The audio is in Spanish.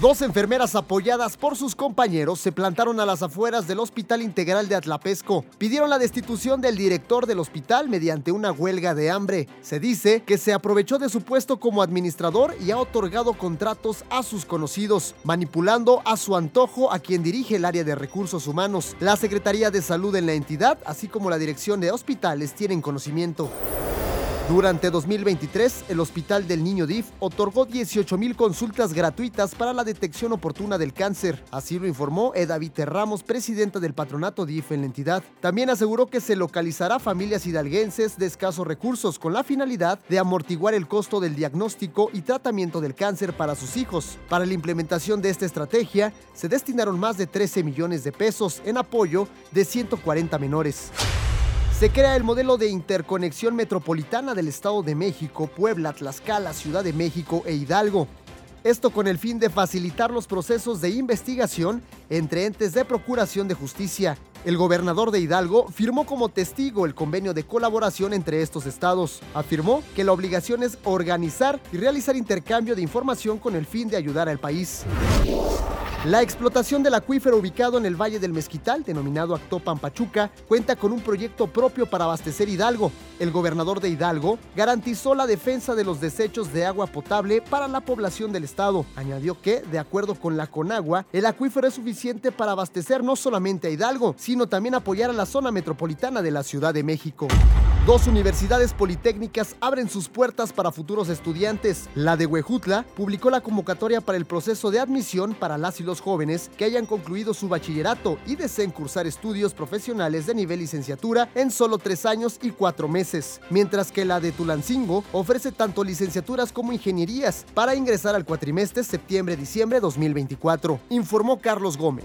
Dos enfermeras apoyadas por sus compañeros se plantaron a las afueras del Hospital Integral de Atlapesco. Pidieron la destitución del director del hospital mediante una huelga de hambre. Se dice que se aprovechó de su puesto como administrador y ha otorgado contratos a sus conocidos, manipulando a su antojo a quien dirige el área de recursos humanos. La Secretaría de Salud en la entidad, así como la Dirección de Hospitales, tienen conocimiento. Durante 2023, el Hospital del Niño DIF otorgó 18 mil consultas gratuitas para la detección oportuna del cáncer. Así lo informó Edavite Ramos, presidenta del patronato DIF en la entidad. También aseguró que se localizará familias hidalguenses de escasos recursos con la finalidad de amortiguar el costo del diagnóstico y tratamiento del cáncer para sus hijos. Para la implementación de esta estrategia, se destinaron más de 13 millones de pesos en apoyo de 140 menores. Se crea el modelo de interconexión metropolitana del Estado de México, Puebla, Tlaxcala, Ciudad de México e Hidalgo. Esto con el fin de facilitar los procesos de investigación entre entes de procuración de justicia. El gobernador de Hidalgo firmó como testigo el convenio de colaboración entre estos estados. Afirmó que la obligación es organizar y realizar intercambio de información con el fin de ayudar al país. La explotación del acuífero ubicado en el Valle del Mezquital, denominado Actopan Pachuca, cuenta con un proyecto propio para abastecer Hidalgo. El gobernador de Hidalgo garantizó la defensa de los desechos de agua potable para la población del estado. Añadió que, de acuerdo con la Conagua, el acuífero es suficiente para abastecer no solamente a Hidalgo, sino también apoyar a la zona metropolitana de la Ciudad de México. Dos universidades politécnicas abren sus puertas para futuros estudiantes. La de Huejutla publicó la convocatoria para el proceso de admisión para las y los jóvenes que hayan concluido su bachillerato y deseen cursar estudios profesionales de nivel licenciatura en solo tres años y cuatro meses. Mientras que la de Tulancingo ofrece tanto licenciaturas como ingenierías para ingresar al cuatrimestre septiembre-diciembre 2024, informó Carlos Gómez.